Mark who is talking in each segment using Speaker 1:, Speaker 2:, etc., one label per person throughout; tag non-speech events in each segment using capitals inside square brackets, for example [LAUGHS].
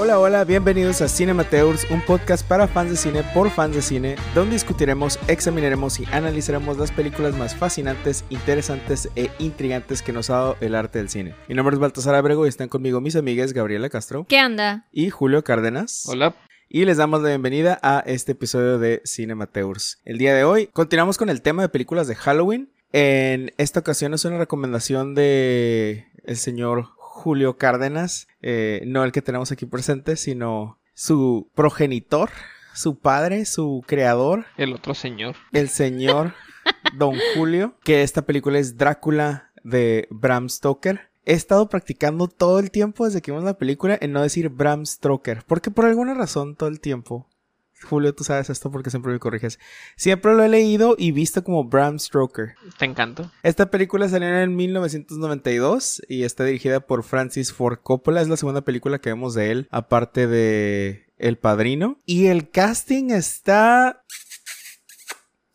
Speaker 1: Hola, hola, bienvenidos a Cinemateurs, un podcast para fans de cine por fans de cine, donde discutiremos, examinaremos y analizaremos las películas más fascinantes, interesantes e intrigantes que nos ha dado el arte del cine. Mi nombre es Baltasar Abrego y están conmigo mis amigas Gabriela Castro.
Speaker 2: ¿Qué anda?
Speaker 1: Y Julio Cárdenas.
Speaker 3: Hola.
Speaker 1: Y les damos la bienvenida a este episodio de Cinemateurs. El día de hoy continuamos con el tema de películas de Halloween. En esta ocasión es una recomendación de el señor Julio Cárdenas, eh, no el que tenemos aquí presente, sino su progenitor, su padre, su creador.
Speaker 3: El otro señor.
Speaker 1: El señor Don Julio, que esta película es Drácula de Bram Stoker. He estado practicando todo el tiempo desde que vimos la película en no decir Bram Stoker, porque por alguna razón todo el tiempo Julio, tú sabes esto porque siempre me corriges. Siempre lo he leído y visto como Bram Stoker.
Speaker 3: Te encanta.
Speaker 1: Esta película salió en 1992 y está dirigida por Francis Ford Coppola. Es la segunda película que vemos de él, aparte de El Padrino. Y el casting está...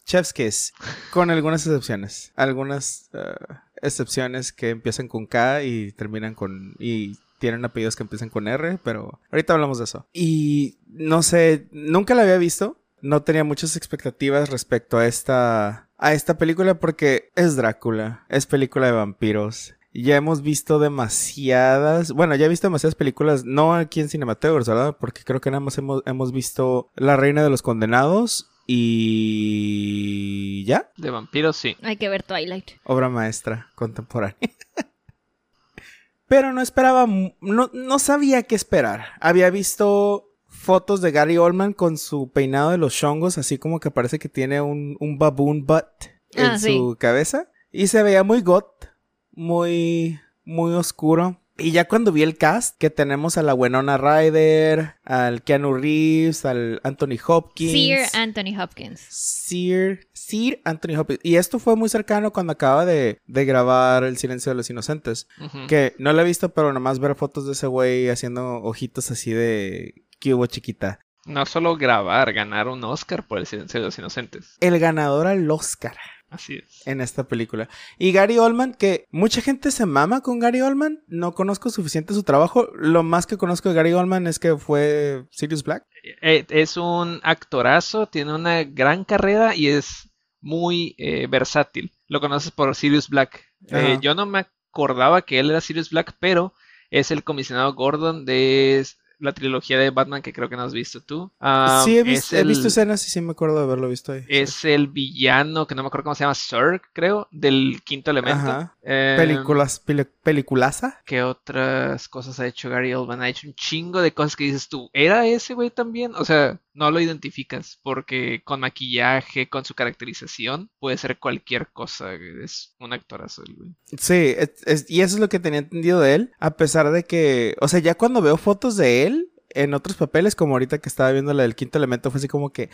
Speaker 1: Chef's Kiss, con algunas excepciones. Algunas uh, excepciones que empiezan con K y terminan con... y tienen apellidos que empiezan con R, pero ahorita hablamos de eso. Y no sé, nunca la había visto. No tenía muchas expectativas respecto a esta a esta película porque es Drácula, es película de vampiros. Ya hemos visto demasiadas, bueno, ya he visto demasiadas películas, no aquí en Cinemateurs, ¿verdad? Porque creo que nada más hemos, hemos visto La Reina de los Condenados y... ¿Ya?
Speaker 3: De vampiros, sí.
Speaker 2: Hay que ver Twilight.
Speaker 1: Obra maestra contemporánea. [LAUGHS] Pero no esperaba, no, no sabía qué esperar. Había visto fotos de Gary Oldman con su peinado de los chongos, así como que parece que tiene un, un baboon butt en
Speaker 2: Ah, sí.
Speaker 1: su cabeza. Y se veía muy got, muy, muy oscuro. Y ya cuando vi el cast, que tenemos a la Winona Ryder, al Keanu Reeves, al Anthony Hopkins.
Speaker 2: Sir Anthony Hopkins.
Speaker 1: Sir, Sir Anthony Hopkins. Y esto fue muy cercano cuando acaba de, de grabar El Silencio de los Inocentes. Que no lo he visto, pero nomás ver fotos de ese güey haciendo ojitos así de... ¿Qué hubo chiquita?
Speaker 3: No solo grabar, ganar un Oscar por el silencio de los inocentes.
Speaker 1: El ganador al Oscar
Speaker 3: Así es.
Speaker 1: en esta película. Y Gary Oldman, que mucha gente se mama con Gary Oldman. No conozco suficiente su trabajo. Lo más que conozco de Gary Oldman es que fue Sirius Black.
Speaker 3: Eh, es un actorazo, tiene una gran carrera y es muy eh, versátil. Lo conoces por Sirius Black. Eh, yo no me acordaba que él era Sirius Black, pero es el comisionado Gordon de la trilogía de Batman que creo que no has visto tú. Ah,
Speaker 1: sí, he,
Speaker 3: es
Speaker 1: vis- he
Speaker 3: el-
Speaker 1: visto escenas y sí me acuerdo de haberlo visto ahí.
Speaker 3: Es el villano, que no me acuerdo cómo se llama, Zurg, creo, del quinto elemento.
Speaker 1: Ajá.
Speaker 3: Eh,
Speaker 1: Películas, peli- peliculaza.
Speaker 3: ¿Qué otras cosas ha hecho Gary Oldman? Ha hecho un chingo de cosas que dices tú, ¿era ese güey también? O sea, no lo identificas porque con maquillaje, con su caracterización, puede ser cualquier cosa. Es un actorazo güey.
Speaker 1: Sí, es- es- y eso es lo que tenía entendido de él, a pesar de que, o sea, ya cuando veo fotos de él en otros papeles, como ahorita que estaba viendo la del quinto elemento, fue así como que,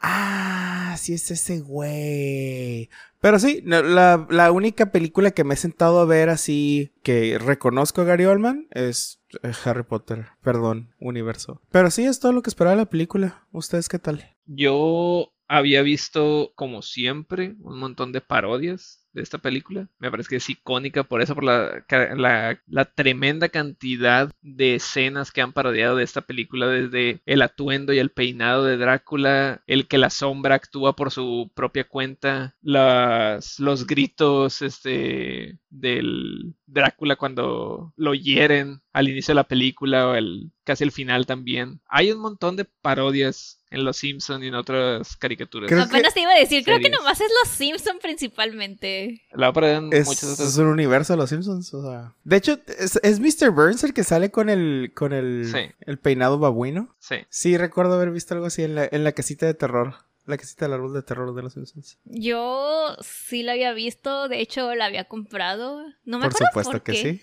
Speaker 1: ah, sí es ese güey. Pero sí, la, la única película que me he sentado a ver así que reconozco a Gary Oldman es eh, Harry Potter, perdón, universo. Pero sí, es todo lo que esperaba la película. ¿Ustedes qué tal?
Speaker 3: Yo había visto, como siempre, un montón de parodias de esta película. Me parece que es icónica por eso, por la, la, la tremenda cantidad de escenas que han parodiado de esta película, desde el atuendo y el peinado de Drácula, el que la sombra actúa por su propia cuenta, los gritos este, del Drácula cuando lo hieren al inicio de la película o el, casi el final también. Hay un montón de parodias en Los Simpson y en otras caricaturas.
Speaker 1: Creo que-
Speaker 2: Apenas te iba a decir, creo que nomás es los Simpson principalmente.
Speaker 3: La
Speaker 1: Es,
Speaker 3: muchas
Speaker 1: es un universo de los Simpsons, o sea. De hecho, es, es Mr. Burns el que sale con el, con el,
Speaker 3: Sí.
Speaker 1: el peinado babuino.
Speaker 3: Sí.
Speaker 1: Sí, recuerdo haber visto algo así en la, en la casita de terror. La casita del árbol de terror de los Simpsons.
Speaker 2: Yo sí la había visto, de hecho la había comprado. No me
Speaker 1: Por
Speaker 2: acuerdo
Speaker 1: supuesto
Speaker 2: por
Speaker 1: que
Speaker 2: qué.
Speaker 1: sí.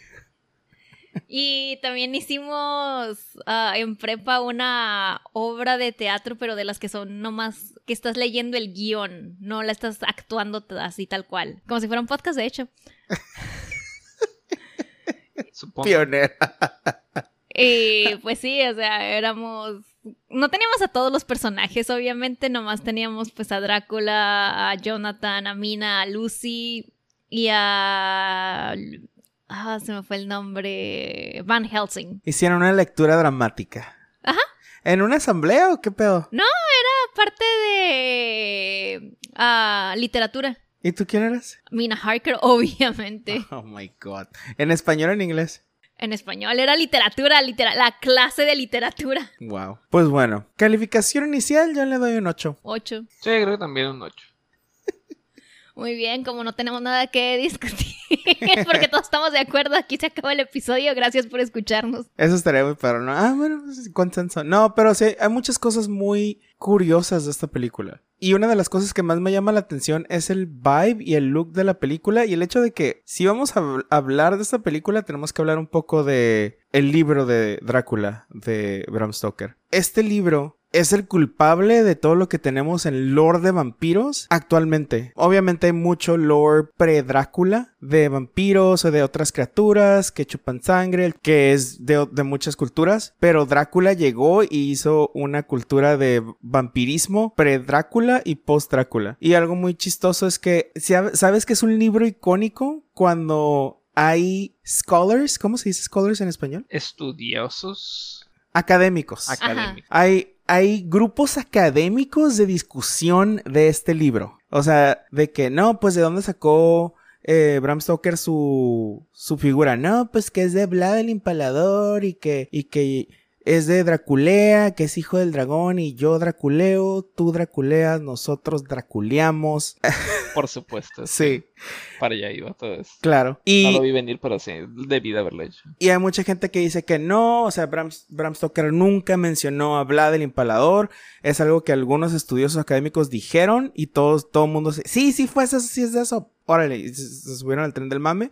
Speaker 2: Y también hicimos ah, en prepa una obra de teatro, pero de las que son nomás que estás leyendo el guion, no la estás actuando así tal cual. Como si fuera un podcast, de hecho. [LAUGHS]
Speaker 1: Pionera.
Speaker 2: Y pues sí, o sea, éramos... No teníamos a todos los personajes, obviamente, nomás teníamos pues a Drácula, a Jonathan, a Mina, a Lucy y a... Ah, se me fue el nombre. Van Helsing.
Speaker 1: Hicieron una lectura dramática.
Speaker 2: Ajá.
Speaker 1: ¿En una asamblea o qué pedo?
Speaker 2: Parte de... ah, literatura.
Speaker 1: ¿Y tú quién eres?
Speaker 2: Mina Harker, [LAUGHS] obviamente.
Speaker 1: Oh my god. ¿En español o en inglés?
Speaker 2: En español era literatura, litera la clase de literatura.
Speaker 1: Wow. Pues bueno, calificación inicial yo le doy un 8.
Speaker 2: 8.
Speaker 3: Sí, creo que también un 8.
Speaker 2: Muy bien, como no tenemos nada que discutir, [LAUGHS] porque todos estamos de acuerdo, aquí se acaba el episodio. Gracias por escucharnos.
Speaker 1: Eso estaría muy pero ¿no? Ah, bueno, pues, consenso. No, pero sí, hay muchas cosas muy curiosas de esta película. Y una de las cosas que más me llama la atención es el vibe y el look de la película y el hecho de que si vamos a hab- hablar de esta película tenemos que hablar un poco de el libro de Drácula de Bram Stoker. Este libro es el culpable de todo lo que tenemos en lore de vampiros actualmente. Obviamente hay mucho lore pre-Drácula de vampiros o de otras criaturas que chupan sangre, que es de, de muchas culturas, pero Drácula llegó y hizo una cultura de vampirismo pre-Drácula y post-Drácula. Y algo muy chistoso es que, si- ¿sabes que es un libro icónico cuando hay scholars? ¿Cómo se dice scholars en español?
Speaker 3: Estudiosos
Speaker 1: Académicos.
Speaker 3: académicos.
Speaker 1: Hay, hay grupos académicos de discusión de este libro. O sea, de que no, pues de dónde sacó eh, Bram Stoker su, su figura. No, pues que es de Vlad el Impalador y que, y que es de Draculea, que es hijo del dragón y yo Draculeo, tú Draculeas, nosotros Draculeamos. [LAUGHS]
Speaker 3: Por supuesto.
Speaker 1: Sí,
Speaker 3: Para allá iba todo eso.
Speaker 1: claro.
Speaker 3: No lo
Speaker 1: Y,
Speaker 3: vi venir, pero sí, debí de haberlo hecho.
Speaker 1: y hay mucha gente que dice que no, o sea, Bram, Bram Stoker nunca mencionó a Vlad el Impalador. Es algo que algunos estudiosos académicos dijeron y todos, todo el mundo se, sí, sí fue eso, sí es de eso. Órale, y se, se subieron al tren del mame.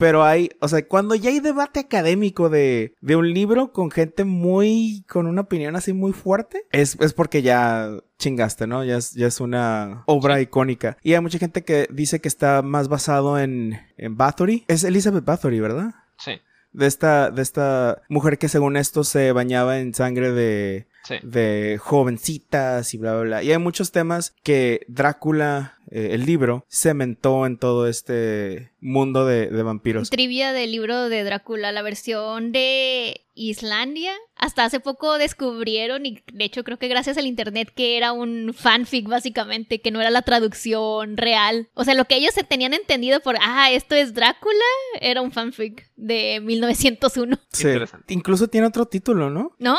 Speaker 1: Pero hay, o sea, cuando ya hay debate académico de, de un libro con gente muy, con una opinión así muy fuerte, es, es porque ya chingaste, ¿no? Ya es, ya es una obra icónica. Y hay mucha gente que dice que está más basado en, en Bathory. Es Elizabeth Bathory, ¿verdad?
Speaker 3: Sí,
Speaker 1: de esta, de esta mujer que según esto se bañaba en sangre de,
Speaker 3: sí.
Speaker 1: de jovencitas y bla, bla, bla. Y hay muchos temas que Drácula, eh, el libro, cementó en todo este mundo de, de vampiros.
Speaker 2: Trivia del libro de Drácula, la versión de Islandia. Hasta hace poco descubrieron, y de hecho creo que gracias al internet, que era un fanfic básicamente, que no era la traducción real. O sea, lo que ellos se tenían entendido por, ah, esto es Drácula, era un fanfic de 1901.
Speaker 1: Sí.
Speaker 3: Interesante.
Speaker 1: Incluso tiene otro título, ¿no?
Speaker 2: No,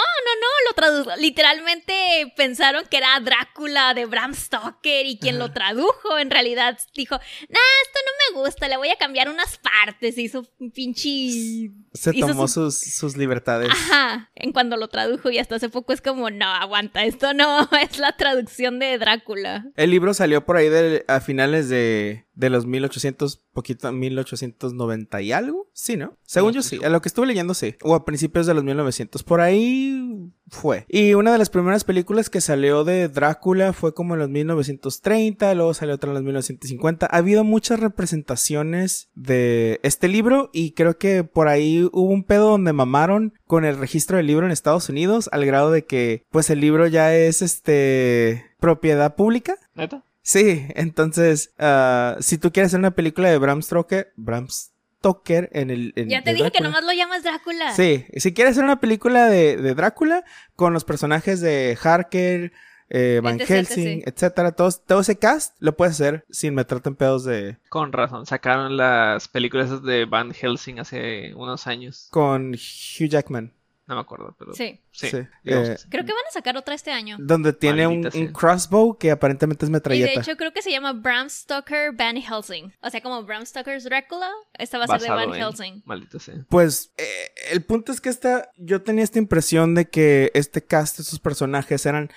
Speaker 2: tradujo. Literalmente pensaron que era Drácula de Bram Stoker y quien lo tradujo en realidad dijo, nah, esto no me gusta, le voy a cambiar unas partes. Hizo un pinche...
Speaker 1: Se tomó
Speaker 2: su-
Speaker 1: sus, sus libertades.
Speaker 2: Ajá, en cuando lo tradujo y hasta hace poco es como, no, aguanta, esto no [LAUGHS] es la traducción de Drácula.
Speaker 1: El libro salió por ahí de, a finales de, de los 1800, poquito 1890 y algo. Sí, ¿no? Según yo sí, a lo que estuve leyendo sí. O a principios de los 1900. Por ahí fue. Y una de las primeras películas que salió de Drácula fue como en los 1930, luego salió otra en los 1950. Ha habido muchas representaciones de este libro y creo que por ahí hubo un pedo donde mamaron con el registro del libro en Estados Unidos al grado de que pues el libro ya es este propiedad pública.
Speaker 3: ¿Neta?
Speaker 1: Sí, entonces, ah, si tú quieres hacer una película de Bram Stoker, Bram Stoker en el... en-
Speaker 2: Ya te dije que nomás lo llamas Drácula.
Speaker 1: Sí, si quieres hacer una película de, de Drácula con los personajes de Harker, eh, Van Helsing,
Speaker 2: etc.
Speaker 1: etcétera, todos- todo ese cast lo puedes hacer sin meterte en pedos de...
Speaker 3: Con razón, sacaron las películas de Van Helsing hace unos años.
Speaker 1: con Hugh Jackman.
Speaker 3: No me acuerdo, pero
Speaker 2: Sí.
Speaker 3: sí.
Speaker 1: Eh.
Speaker 2: Creo que van a sacar otra este año.
Speaker 1: Donde tiene un, crossbow que aparentemente es
Speaker 2: Y de
Speaker 1: metralleta.
Speaker 2: hecho creo que se llama Bram Stoker Van Helsing. O sea, como Bram Stoker's Drácula, esta va a ser de
Speaker 3: Basado
Speaker 2: Van
Speaker 3: en-
Speaker 2: Helsing.
Speaker 3: Maldita sea.
Speaker 1: Pues eh, el punto es que esta, yo tenía esta impresión de que este cast, estos personajes eran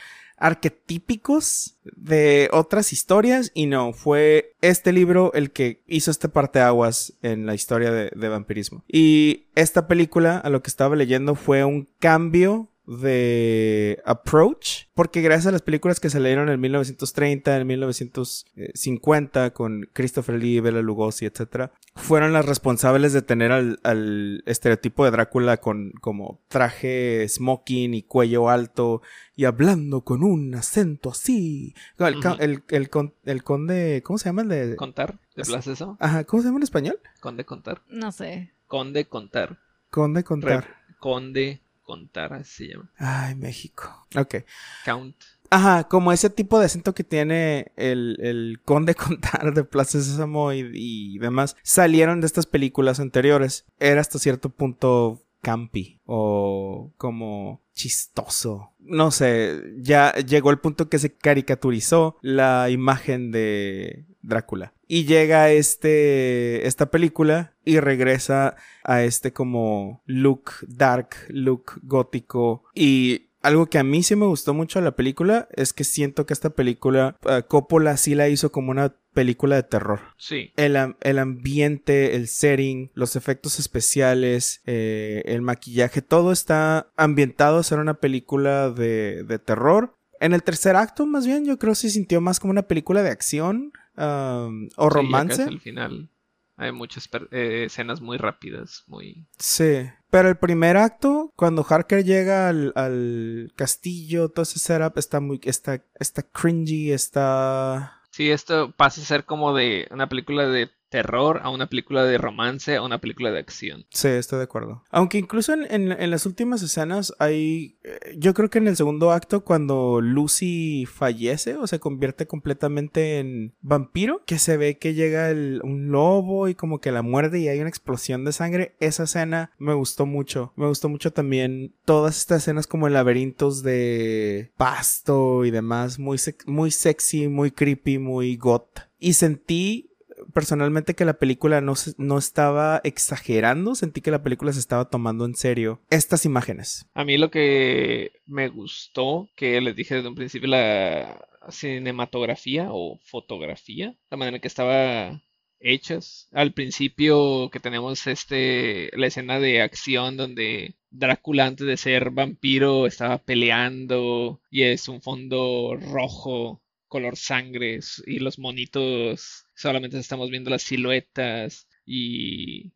Speaker 1: arquetípicos de otras historias y no, fue este libro el que hizo este parteaguas en la historia de, de vampirismo. Y esta película, a lo que estaba leyendo, fue un cambio de approach, porque gracias a las películas que salieron en 1930, en 1950 con Christopher Lee, Bela Lugosi, etc., fueron las responsables de tener al, estereotipo de Drácula con como traje smoking y cuello alto y hablando con un acento así. El, el, conde, ¿cómo se llama el de?
Speaker 3: Contar, de Plaza eso?
Speaker 1: Ajá, ¿cómo se llama en español?
Speaker 3: Conde Contar.
Speaker 2: No sé.
Speaker 3: Conde Contar.
Speaker 1: Conde Contar.
Speaker 3: conde Contar, así se llama.
Speaker 1: Ay, México. Ok.
Speaker 3: Count.
Speaker 1: Ajá, como ese tipo de acento que tiene el, el Conde [LAUGHS] Contar de Plaza Sésamo y, y demás, salieron de estas películas anteriores. Era hasta cierto punto campi o como chistoso. No sé, ya llegó el punto que se caricaturizó la imagen de Drácula. Y llega este esta película y regresa a este como look dark, look gótico y algo que a mí sí me gustó mucho de la película es que siento que esta película uh, Coppola sí la hizo como una película de terror.
Speaker 3: Sí.
Speaker 1: El, el ambiente, el setting, los efectos especiales, eh, el maquillaje, todo está ambientado a ser una película de, de terror. En el tercer acto, más bien, yo creo que se sintió más como una película de acción um, o romance.
Speaker 3: al final. Hay muchas eh, escenas muy rápidas, muy...
Speaker 1: Sí, pero el primer acto, cuando Harker llega al, al castillo, todo ese setup está muy... está, está cringy, está...
Speaker 3: Sí, esto pasa a ser como de una película de terror a una película de romance a una película de acción.
Speaker 1: Sí, estoy de acuerdo. Aunque incluso en, las últimas escenas hay... Eh, yo creo que en el segundo acto cuando Lucy fallece o se convierte completamente en vampiro, que se ve que llega un lobo y como que la muerde y hay una explosión de sangre, esa escena me gustó mucho. Me gustó mucho también todas estas escenas como en laberintos de pasto y demás, muy, muy sexy, muy creepy, muy goth. Y sentí personalmente que la película no, no estaba exagerando, sentí que la película se estaba tomando en serio estas imágenes.
Speaker 3: A mí lo que me gustó, que les dije desde un principio, la cinematografía o fotografía, la manera en que estaba hechas. Al principio que tenemos este la escena de acción donde Drácula antes de ser vampiro estaba peleando y es un fondo rojo color sangre y los monitos solamente estamos viendo las siluetas y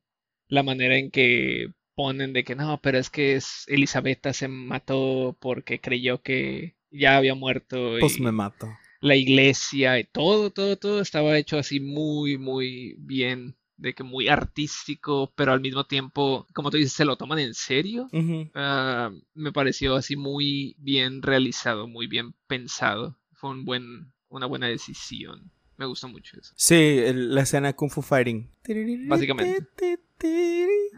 Speaker 3: la manera en que ponen de que no, pero es que es Elisabetta se mató porque creyó que ya había muerto.
Speaker 1: Pues me mato.
Speaker 3: La iglesia y todo, todo, todo estaba hecho así muy, muy bien de que muy artístico, pero al mismo tiempo, como tú dices, se lo toman en serio. Ah, me pareció así muy bien realizado, muy bien pensado fue un buen, una buena decisión. Me gustó mucho eso.
Speaker 1: Sí, la escena Kung Fu Fighting.
Speaker 3: Básicamente.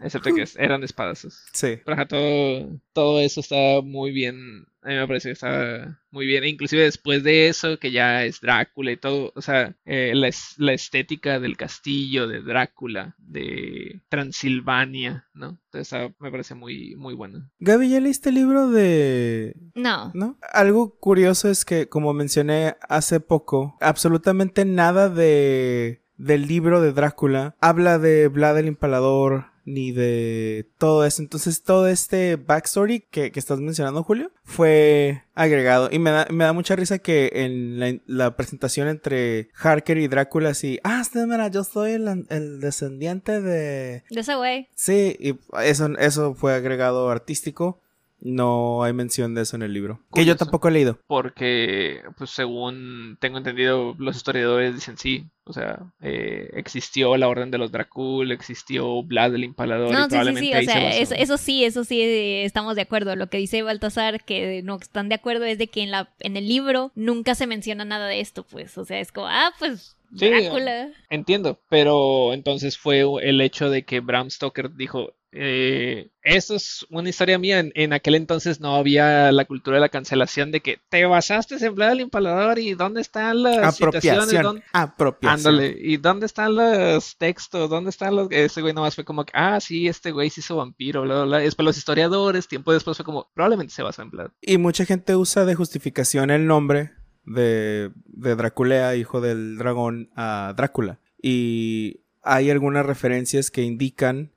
Speaker 3: Excepto que eran espadazos.
Speaker 1: Sí.
Speaker 3: Pero todo, todo eso está muy bien a mí me parece que está muy bien. Inclusive después de eso, que ya es Drácula y todo, o sea, eh, la, la, estética del castillo de Drácula, de Transilvania, ¿no? Entonces me parece muy, muy bueno.
Speaker 1: Gaby, ¿ya leíste el libro de...?
Speaker 2: No.
Speaker 1: ¿No? Algo curioso es que, como mencioné hace poco, absolutamente nada de del libro de Drácula habla de Vlad el Impalador, ni de todo eso. Entonces, todo este backstory que, que estás mencionando, Julio, fue agregado. Y me da, me da mucha risa que en la, presentación entre Harker y Drácula, así, ah, mira, yo soy el, el descendiente de...
Speaker 2: De ese güey.
Speaker 1: Sí, y eso, eso fue agregado artístico. No hay mención de eso en el libro. Que yo tampoco he leído.
Speaker 3: Porque, pues según tengo entendido, los historiadores dicen sí. O sea, eh, existió la Orden de los Dracul, existió Vlad el Impalador.
Speaker 2: No, sí, sí, sí. O sea, eso, sí, eso sí estamos de acuerdo. Lo que dice Baltasar, que no están de acuerdo, es de que en, la, en el libro nunca se menciona nada de esto, pues. O sea, es como, ah, pues Drácula.
Speaker 3: entiendo, pero entonces fue el hecho de que Bram Stoker dijo, eh, eso es una historia mía. En, aquel entonces no había la cultura de la cancelación de que te basaste en Vlad el Impalador y dónde están las
Speaker 1: apropiación, apropiación.
Speaker 3: Ándale, y dónde están los textos, dónde están los. Ese güey nomás fue como que, ah, sí, este güey se hizo vampiro, bla, bla, bla. Después los historiadores, tiempo después fue como, probablemente se basó en Vlad.
Speaker 1: Y mucha gente usa de justificación el nombre de, de Draculea, hijo del dragón, a Drácula. Y hay algunas referencias que indican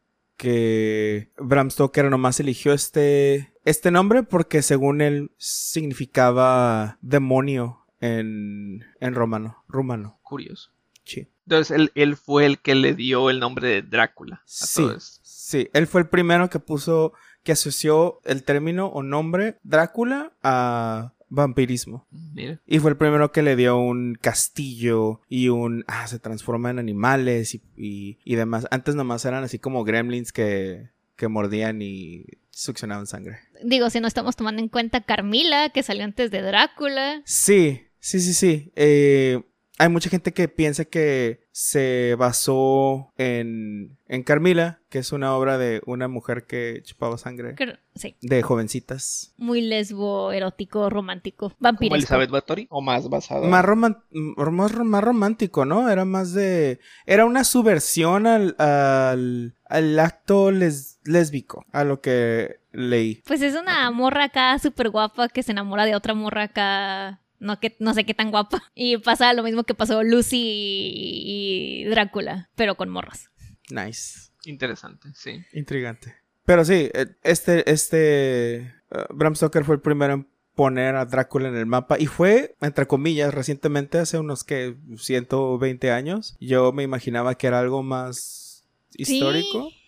Speaker 1: que Bram Stoker nomás eligió este, este nombre porque según él significaba demonio en, en romano, rumano.
Speaker 3: Curioso.
Speaker 1: Sí.
Speaker 3: Entonces él, él fue el que le dio el nombre de Drácula a
Speaker 1: Sí, sí, él fue el primero que puso, que asoció el término o nombre Drácula a vampirismo.
Speaker 3: Mira.
Speaker 1: Y fue el primero que le dio un castillo y un... Ah, se transforma en animales y, y, y demás. Antes nomás eran así como gremlins que, que mordían y succionaban sangre.
Speaker 2: Digo, si no estamos tomando en cuenta Carmila, que salió antes de Drácula.
Speaker 1: Sí, sí, sí, sí. Eh, hay mucha gente que piensa que se basó en, en Carmila, que es una obra de una mujer que chupaba sangre
Speaker 2: Creo- sí,
Speaker 1: de jovencitas.
Speaker 2: muy lesbo, erótico, romántico,
Speaker 3: ¿Como
Speaker 2: vampiresco.
Speaker 3: Elizabeth Bathory? ¿O más basado?
Speaker 1: Más, roman- m- más, más romántico, ¿no? Era más de... Era una subversión al, al, al acto les- lésbico, a lo que leí.
Speaker 2: Pues es una morra acá súper guapa que se enamora de otra morra acá. No, que, no sé qué tan guapa. [LAUGHS] Y pasa lo mismo que pasó Lucy y, y Drácula, pero con morras.
Speaker 1: Nice.
Speaker 3: Interesante, sí.
Speaker 1: Intrigante. Pero sí, eh, este, este, eh, Bram Stoker fue el primero en poner a Drácula en el mapa y fue, entre comillas, recientemente, hace unos que 120 años. Yo me imaginaba que era algo más histórico. Sí.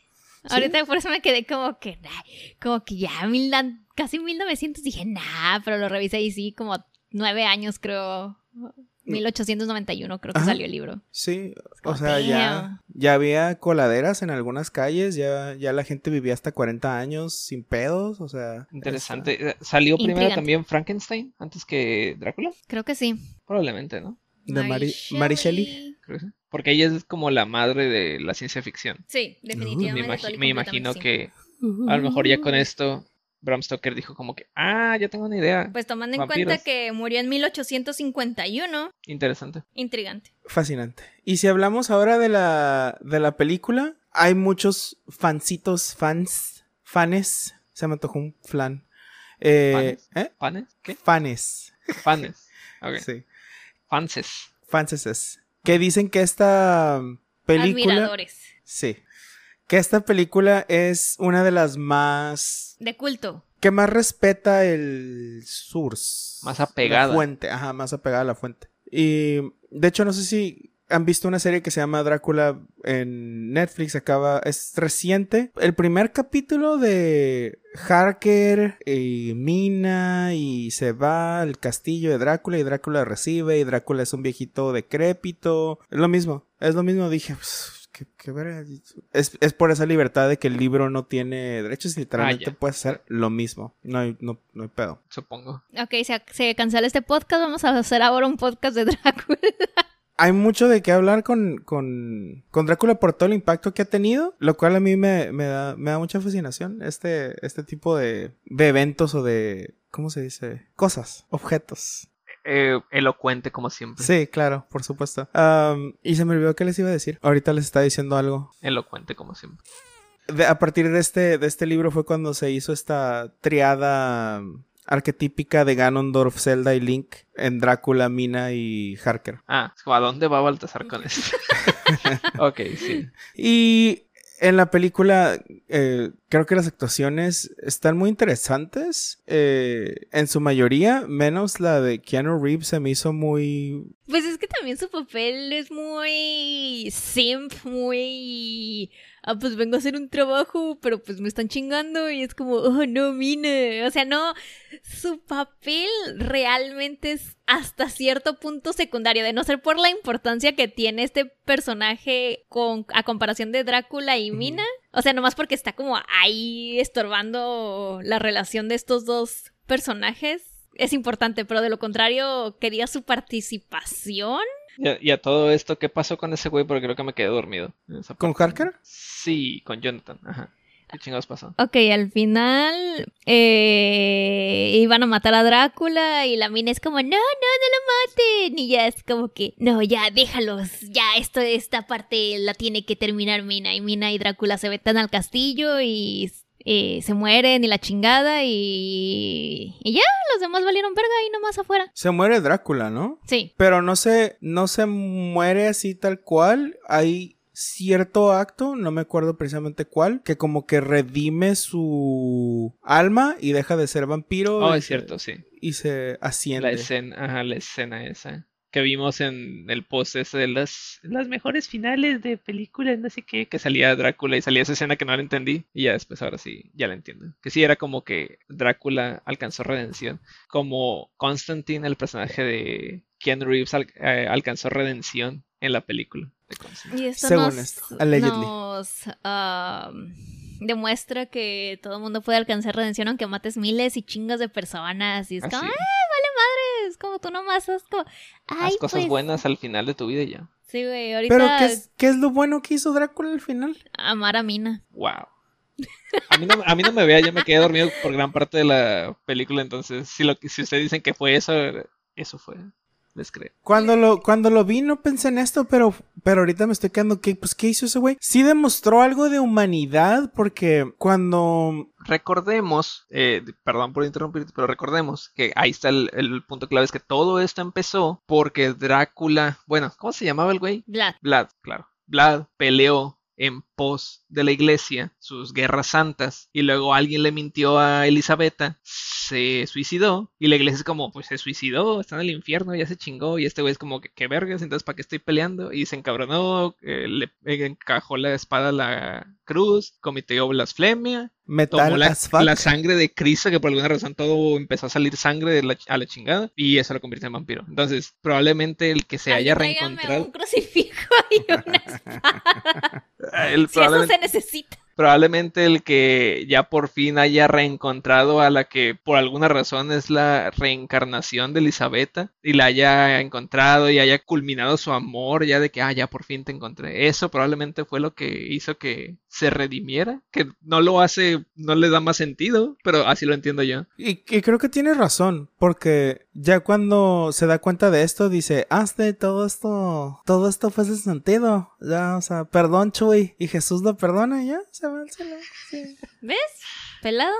Speaker 2: Ahorita por eso me quedé como que, como que ya mil, casi 1900 dije, nah, pero lo revisé y sí, como nueve años creo. 1891 creo que
Speaker 1: Ajá.
Speaker 2: salió el libro.
Speaker 1: Sí, o sea, ya, ya había coladeras en algunas calles, ya, ya la gente vivía hasta 40 años sin pedos, o sea.
Speaker 3: Interesante. Eh, ¿Salió primero también Frankenstein antes que Drácula?
Speaker 2: Creo que sí.
Speaker 3: Probablemente, ¿no?
Speaker 1: De Mary- Mary Shelley.
Speaker 3: Creo que sí. Porque ella es como la madre de la ciencia ficción.
Speaker 2: Sí,
Speaker 3: Me,
Speaker 2: definitivamente.
Speaker 3: me imagino
Speaker 2: sí.
Speaker 3: que a lo mejor ya con esto Bram Stoker dijo como que, ah, ya tengo una idea.
Speaker 2: Pues tomando en cuenta que murió en 1851,
Speaker 3: Interesante.
Speaker 2: intrigante.
Speaker 1: Fascinante. Y si hablamos ahora de la, de la película, hay muchos fancitos, fans, fanes. Se me antojó un flan. Eh, ¿eh?
Speaker 3: ¿Panes? ¿Qué?
Speaker 1: Fanes.
Speaker 3: Panes. Ok. [LAUGHS]
Speaker 1: Sí.
Speaker 3: Fanses.
Speaker 1: Fanses. Que dicen que esta película.
Speaker 2: Admiradores.
Speaker 1: Sí. Que esta película es una de las más.
Speaker 2: De culto.
Speaker 1: Que más respeta el source.
Speaker 3: Más apegada.
Speaker 1: La fuente, ajá, más apegada a la fuente. Y de hecho, no sé si han visto una serie que se llama Drácula en Netflix, acaba, es reciente. El primer capítulo de Harker y Mina y se va al castillo de Drácula y Drácula recibe y Drácula es un viejito decrépito. Es lo mismo, es lo mismo, dije, pues, qué, qué es, es por esa libertad de que el libro no tiene derechos y literalmente
Speaker 3: Ah,
Speaker 1: puedes hacer lo mismo. No hay, no, no hay pedo.
Speaker 3: Supongo.
Speaker 2: Ok, se, se cancela este podcast. Vamos a hacer ahora un podcast de Drácula. [LAUGHS]
Speaker 1: hay mucho de qué hablar con, con, con Drácula por todo el impacto que ha tenido, lo cual a mí me, me, da, me da mucha fascinación, este, este tipo de, de eventos o de, ¿cómo se dice? Cosas, objetos.
Speaker 3: Eh, elocuente como siempre.
Speaker 1: Sí, claro, por supuesto. Y se me olvidó qué les iba a decir. Ahorita les está diciendo algo.
Speaker 3: Elocuente como siempre.
Speaker 1: De- a partir de este, de este libro fue cuando se hizo esta triada arquetípica de Ganondorf, Zelda y Link en Drácula, Mina y Harker.
Speaker 3: Ah, ¿a dónde va Baltasar con [LAUGHS] esto? [LAUGHS] ok, sí.
Speaker 1: Y en la película, eh, creo que las actuaciones están muy interesantes. eh, en su mayoría, menos la de Keanu Reeves se me hizo muy.
Speaker 2: Pues es que también su papel es muy simp, muy... Ah, pues vengo a hacer un trabajo, pero pues me están chingando y es como, oh, no, mine. O sea, no, su papel realmente es hasta cierto punto secundario, de no ser por la importancia que tiene este personaje con, a comparación de Drácula y. Mina. O sea, nomás porque está como ahí estorbando la relación de estos dos personajes. Es importante, pero de lo contrario, quería su participación.
Speaker 3: Y a, y a todo esto, ¿qué pasó con ese güey? Porque creo que me quedé dormido.
Speaker 1: ¿Con. Harker?
Speaker 3: Sí, con Jonathan. Ajá. ¿Qué chingados pasó?
Speaker 2: Ok, al final eh, iban a matar a Drácula y la mina es como, no, no, no lo maten. Y ya es como que, no, ya déjalos, ya esto, esta parte la tiene que terminar Mina. Y Mina y Drácula se vetan al castillo y eh, se mueren y la chingada y, y ya, los demás valieron verga ahí nomás afuera.
Speaker 1: Se muere Drácula, ¿no?
Speaker 2: Sí,
Speaker 1: Pero no se, no se muere así tal cual. Hay cierto acto, no me acuerdo precisamente cuál, que como que redime su alma y deja de ser vampiro.
Speaker 3: Oh,
Speaker 1: y
Speaker 3: es cierto, sí.
Speaker 1: Y se asciende.
Speaker 3: La escena, ajá, la escena esa. Que vimos en el post ese de las, las mejores finales de películas, no sé qué, que salía Drácula y salía esa escena que no la entendí. Y ya después ahora sí, ya la entiendo. Que sí era como que Drácula alcanzó redención. Como Constantine, el personaje de Keanu Reeves, al- eh, alcanzó redención en la película de Constantine.
Speaker 2: Y esto
Speaker 1: Según
Speaker 2: nos,
Speaker 1: esto, allegedly.
Speaker 2: nos, um, demuestra que todo el mundo puede alcanzar redención aunque mates miles y chingas de personas. Y es como,
Speaker 3: Así.
Speaker 2: ¡ay, madres! Como tú nomás haz como, ¡ay,
Speaker 3: Haz cosas
Speaker 2: pues!
Speaker 3: buenas al final de tu vida y ya.
Speaker 2: Sí, güey, ahorita
Speaker 1: Pero ¿qué es, ¿qué es lo bueno que hizo Drácula al final?
Speaker 2: amar a Mina.
Speaker 3: Wow. A mí, no, a mí no me vea, yo me quedé dormido por gran parte de la película, entonces si, lo, que- si ustedes dicen que fue eso, eso fue. Les creo.
Speaker 1: Cuando lo, cuando lo vi no pensé en esto, pero, pero ahorita me estoy quedando que, pues, ¿qué hizo ese güey? Sí demostró algo de humanidad, porque cuando
Speaker 3: Recordemos, eh, perdón por interrumpirte, pero recordemos que ahí está el, el punto clave, es que todo esto empezó porque Drácula, bueno, ¿cómo se llamaba el güey?
Speaker 2: Vlad.
Speaker 3: Vlad, claro. Vlad peleó en pos de la iglesia, sus guerras santas, y luego alguien le mintió a Elisabetta, se suicidó, y la iglesia es como, pues se suicidó, está en el infierno, ya se chingó, y este güey es como que, qué vergas, entonces ¿para qué estoy peleando? Y se encabronó, eh, le encajó la espada a la cruz, cometió blasfemia,
Speaker 1: metal
Speaker 3: tomó la,
Speaker 1: as fuck,
Speaker 3: la sangre de Cristo, que por alguna razón todo empezó a salir sangre de la- a la chingada, y eso lo convirtió en vampiro. Entonces, probablemente el que se haya reencontrado...
Speaker 2: un crucifijo [LAUGHS] y una espada.
Speaker 3: el-
Speaker 2: Si eso
Speaker 3: probablemente-
Speaker 2: se necesita.
Speaker 3: probablemente el que ya por fin haya reencontrado a la que por alguna razón es la reencarnación de Elisabetta y la haya encontrado y haya culminado su amor ya de que, ah, ya por fin te encontré. Eso probablemente fue lo que hizo que se redimiera, que no lo hace, no le da más sentido, pero así lo entiendo yo.
Speaker 1: Y, y creo que tiene razón, porque ya cuando se da cuenta de esto, dice, hazte todo esto, todo esto fue sin sentido. Ya, o sea, perdón, Chuy. Y Jesús lo perdona y ya, se va al cielo. Sí,
Speaker 2: ¿Ves? Pelado.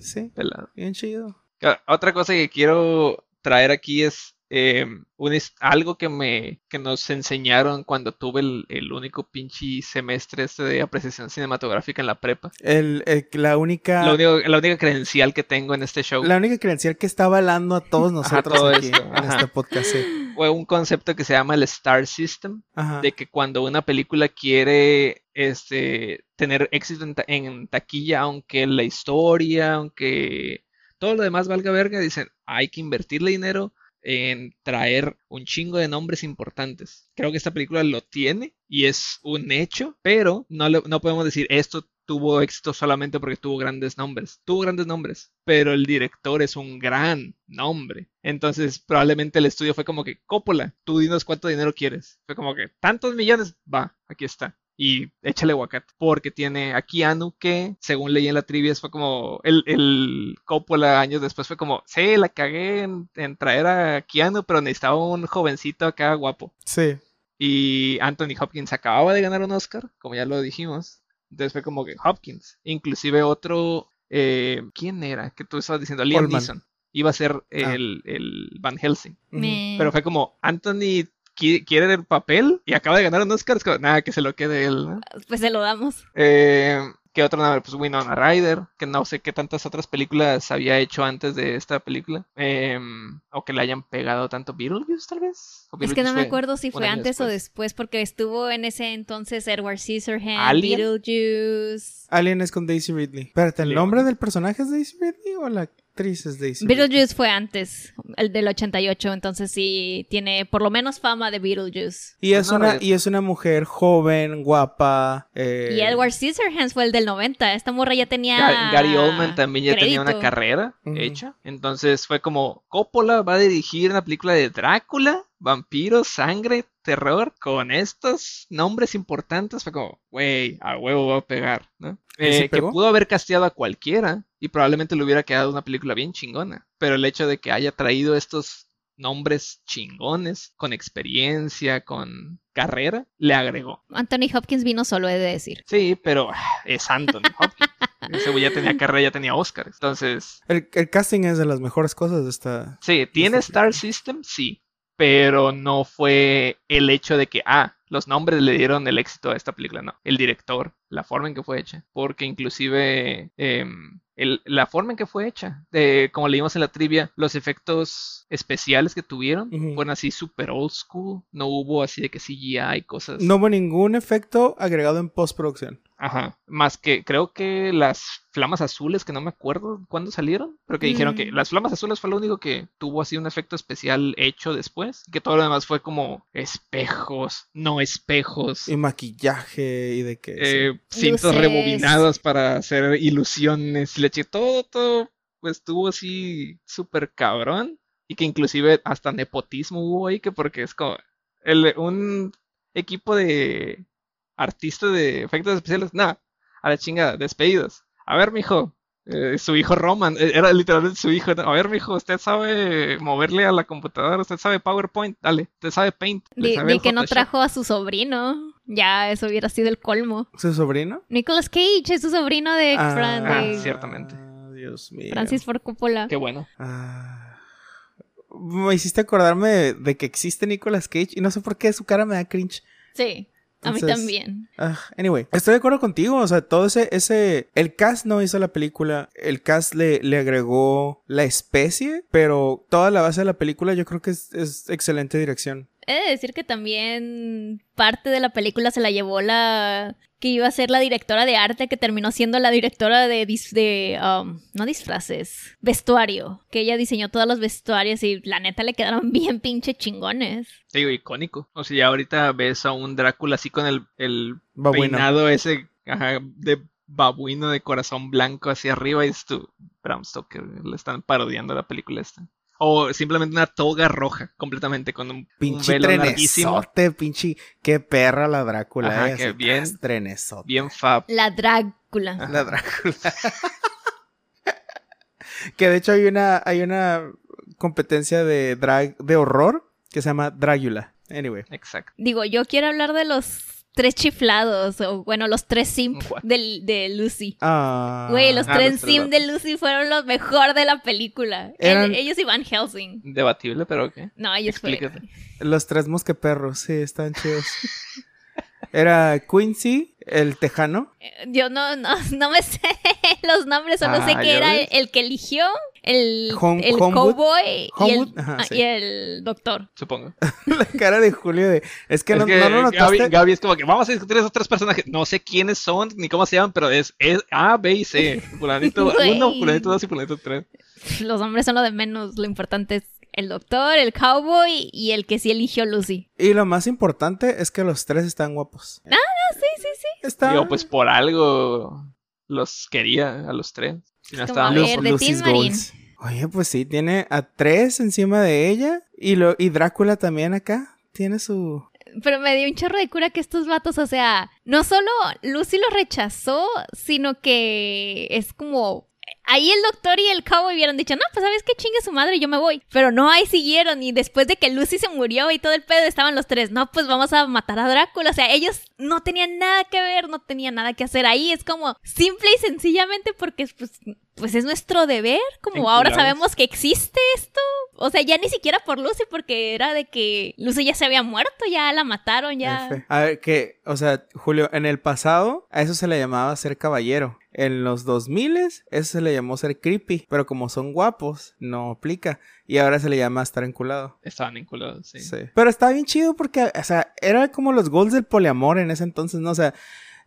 Speaker 1: sí,
Speaker 3: Pelado.
Speaker 1: bien chido.
Speaker 3: Ah, Otra cosa que quiero traer aquí es eh, un algo que me que nos enseñaron cuando tuve el, el único pinche semestre este de apreciación cinematográfica en la prepa.
Speaker 1: El, el- la única,
Speaker 3: Lo único- la única credencial que tengo en este show
Speaker 1: la única credencial que está avalando a todos [LAUGHS] nosotros
Speaker 3: todo
Speaker 1: aquí
Speaker 3: esto,
Speaker 1: en este podcast. sí.
Speaker 3: fue un concepto que se llama el Star System,
Speaker 1: Ajá.
Speaker 3: de que cuando una película quiere este tener éxito en, ta- en taquilla, aunque la historia, aunque todo lo demás valga verga, dicen, hay que invertirle dinero en traer un chingo de nombres importantes. Creo que esta película lo tiene y es un hecho, pero no, no podemos decir esto tuvo éxito solamente porque tuvo grandes nombres. Tuvo grandes nombres, pero el director es un gran nombre. Entonces, probablemente el estudio fue como que, Coppola, tú dinos cuánto dinero quieres. Fue como que, tantos millones, va, aquí está. Y échale aguacate. Porque tiene a Keanu que, según leí en la trivia, fue como. El, el Coppola años después fue como. Sí, la cagué en, en traer a Keanu, pero necesitaba un jovencito acá guapo.
Speaker 1: Sí.
Speaker 3: Y Anthony Hopkins acababa de ganar un Oscar, como ya lo dijimos. Entonces fue como que Hopkins. Inclusive otro. eh, ¿Quién era? Que tú estabas diciendo. Liam. Neeson. Iba a ser
Speaker 1: Ah.
Speaker 3: el, el Van Helsing.
Speaker 2: Me-
Speaker 3: Pero fue como, Anthony quiere el papel y acaba de ganar un Oscar. Es como, nada, que se lo quede él, ¿no?
Speaker 2: Pues se lo damos.
Speaker 3: Eh, ¿Qué otro nombre? Pues Winona Ryder, que no sé qué tantas otras películas había hecho antes de esta película. Eh, o que le hayan pegado tanto Beetlejuice, tal vez. ¿O
Speaker 2: Es que no me acuerdo si fue antes o
Speaker 3: después?
Speaker 2: porque estuvo en ese entonces Edward Scissorhands,
Speaker 3: ¿Alien?
Speaker 2: Beetlejuice.
Speaker 1: Alien es con Daisy Ridley. Espérate, ¿el nombre del personaje es Daisy Ridley o la actriz es Daisy Ridley?
Speaker 2: Beetlejuice fue antes, el del 88, entonces sí tiene por lo menos fama de Beetlejuice.
Speaker 1: Y es, una, y es una mujer joven, guapa. eh,
Speaker 2: Y Edward Scissorhands fue el del 90. Esta morra ya tenía.
Speaker 3: Ga- Gary Oldman también ya tenía una carrera hecha. Entonces fue como, Coppola va a dirigir una película de Drácula, vampiros, sangre, terror, con estos nombres importantes. Fue como, güey, a huevo va a pegar, ¿no?
Speaker 1: ¿Y sí
Speaker 3: Eh, que pudo haber casteado a cualquiera y probablemente le hubiera quedado una película bien chingona. Pero el hecho de que haya traído estos nombres chingones, con experiencia, con carrera, le agregó.
Speaker 2: Anthony Hopkins vino solo, he de decir.
Speaker 3: Sí, pero ah, es Anthony Hopkins. [LAUGHS] Ese güey ya tenía carrera, ya tenía Oscars. Entonces,
Speaker 1: El, el casting es de las mejores cosas de esta.
Speaker 3: sí, ¿tiene
Speaker 1: Esta
Speaker 3: Star
Speaker 1: película.
Speaker 3: System? Sí. Pero no fue el hecho de que, ah, los nombres le dieron el éxito a esta película, no. El director, la forma en que fue hecha. Porque inclusive em, el- la forma en que fue hecha, de, como leímos en la trivia, los efectos especiales que tuvieron fueron así super old school. No hubo así de que CGI y cosas.
Speaker 1: No hubo ningún efecto agregado en postproducción.
Speaker 3: Ajá. Más que creo que las flamas azules, que no me acuerdo cuándo salieron, pero que dijeron que
Speaker 2: Mm.
Speaker 3: las flamas azules fue lo único que tuvo así un efecto especial hecho después. Que todo lo demás fue como espejos, no espejos.
Speaker 1: Y maquillaje y de que...
Speaker 3: eh, cintas
Speaker 2: Luces.
Speaker 3: rebobinadas para hacer ilusiones leche. Todo, todo, pues estuvo así súper cabrón. Y que inclusive hasta nepotismo hubo ahí, que porque es como el, un equipo de artistas de efectos especiales. Nada, a la chinga, despedidos. A ver, mijo. eh, su hijo Roman, eh, era literalmente su hijo. A ver, mijo, usted sabe moverle a la computadora, usted sabe PowerPoint, dale, usted sabe Paint.
Speaker 2: Di,
Speaker 3: sabe
Speaker 2: di que no trajo a su sobrino. Ya, eso hubiera sido el colmo.
Speaker 1: ¿Su sobrino?
Speaker 2: Nicolas Cage es su sobrino de, Fran-
Speaker 3: ah,
Speaker 2: de
Speaker 3: ciertamente.
Speaker 1: Dios mío.
Speaker 2: Francis Ford Coppola.
Speaker 3: Qué bueno.
Speaker 1: Ah, me hiciste acordarme de, de que existe Nicolas Cage y no sé por qué su cara me da cringe.
Speaker 2: Sí, a mí también.
Speaker 1: Ah, anyway, estoy de acuerdo contigo. O sea, todo ese, ese. El cast no hizo la película. El cast le, le agregó la especie. Pero toda la base de la película yo creo que es, es excelente dirección.
Speaker 2: He de decir que también parte de la película se la llevó la que iba a ser la directora de arte que terminó siendo la directora de, dis- de um, no disfraces, vestuario, que ella diseñó todos los vestuarios y la neta le quedaron [LAUGHS] bien pinche chingones.
Speaker 3: Te digo, icónico. O sea, ya ahorita ves a un Drácula así con el, el
Speaker 1: Babuino.
Speaker 3: peinado ese ajá, de babuino de corazón blanco hacia arriba y es tu Bram Stoker. Le están parodiando la película esta. O simplemente una toga roja completamente con un, un
Speaker 1: Pinche
Speaker 3: velo
Speaker 1: trenesote, pinche. Qué perra la Drácula.
Speaker 3: Ajá,
Speaker 1: eh,
Speaker 3: que
Speaker 1: así,
Speaker 3: bien-
Speaker 1: tras, Trenesote.
Speaker 3: Bien fab.
Speaker 2: La Drácula.
Speaker 3: Ajá.
Speaker 1: La Drácula. [LAUGHS] que de hecho hay una, hay una competencia de drag, de horror que se llama Drácula. Anyway.
Speaker 3: Exacto.
Speaker 2: Digo, yo quiero hablar de los tres chiflados, o bueno, los tres simp del- de, Lucy.
Speaker 1: Ah.
Speaker 2: Güey, los
Speaker 3: Ah,
Speaker 2: tres
Speaker 3: los
Speaker 2: simp de. Lucy fueron los mejor de la película.
Speaker 1: Eran-
Speaker 2: El- ellos y Van Helsing.
Speaker 3: Debatible, pero ok.
Speaker 2: No, ellos
Speaker 3: Explícate.
Speaker 2: fueron.
Speaker 1: Los tres mosqueperros, sí, están chidos. Era Quincy, el tejano.
Speaker 2: Eh, Yo no, no, [LAUGHS] no me sé los nombres, solo sé
Speaker 3: Ah,
Speaker 2: que
Speaker 3: ¿ya
Speaker 2: era el que eligió, el,
Speaker 1: Home-
Speaker 2: el
Speaker 1: Homewood.
Speaker 2: cowboy y el,
Speaker 1: Homewood, ajá,
Speaker 2: ah,
Speaker 1: sí.
Speaker 2: y el doctor.
Speaker 3: Supongo. [LAUGHS]
Speaker 1: La cara de Julio de. Es que,
Speaker 3: es
Speaker 1: no,
Speaker 3: que
Speaker 1: no lo notaste.
Speaker 3: Gaby, Gaby es como que vamos a discutir esos tres personajes. No sé quiénes son ni cómo se llaman, pero es, es A, B y C. [LAUGHS] Fulanito
Speaker 2: Güey.
Speaker 3: 1, fulanito 2 y fulanito 3.
Speaker 2: Los hombres son lo de menos, lo importante es el doctor, el cowboy y el que sí eligió Lucy.
Speaker 1: Y lo más importante es que los tres están guapos.
Speaker 2: Ah, sí, sí, sí.
Speaker 1: Está.
Speaker 3: Digo, pues por algo los quería a los tres. Si no estaban
Speaker 2: de
Speaker 1: Lucy's. Goals. Oye, pues sí, tiene a tres encima de ella. Y, lo, y Drácula también acá. Tiene su.
Speaker 2: Pero me dio un chorro de cura que estos vatos, o sea, no solo Lucy lo rechazó, sino que es como... Ahí el doctor y el cowboy hubieran dicho, no, pues sabes qué chingue su madre, yo me voy. Pero no, ahí siguieron y después de que Lucy se murió y todo el pedo estaban los tres, no, pues vamos a matar a Drácula. O sea, ellos no tenían nada que ver, no tenían nada que hacer ahí. Es como simple y sencillamente porque pues, pues es nuestro deber, como ahora sabemos que existe esto. O sea, ya ni siquiera por Lucy, porque era de que Lucy ya se había muerto, ya la mataron, ya.
Speaker 1: F. A ver, que, o sea, Julio, en el pasado a eso se le llamaba ser caballero. En los 2000 eso se le llamó ser creepy. Pero como son guapos, no aplica. Y ahora se le llama estar enculado.
Speaker 3: Estaban vinculados, sí.
Speaker 1: Sí. Pero está bien chido porque, o sea, era como los goals del poliamor en ese entonces, ¿no? O sea,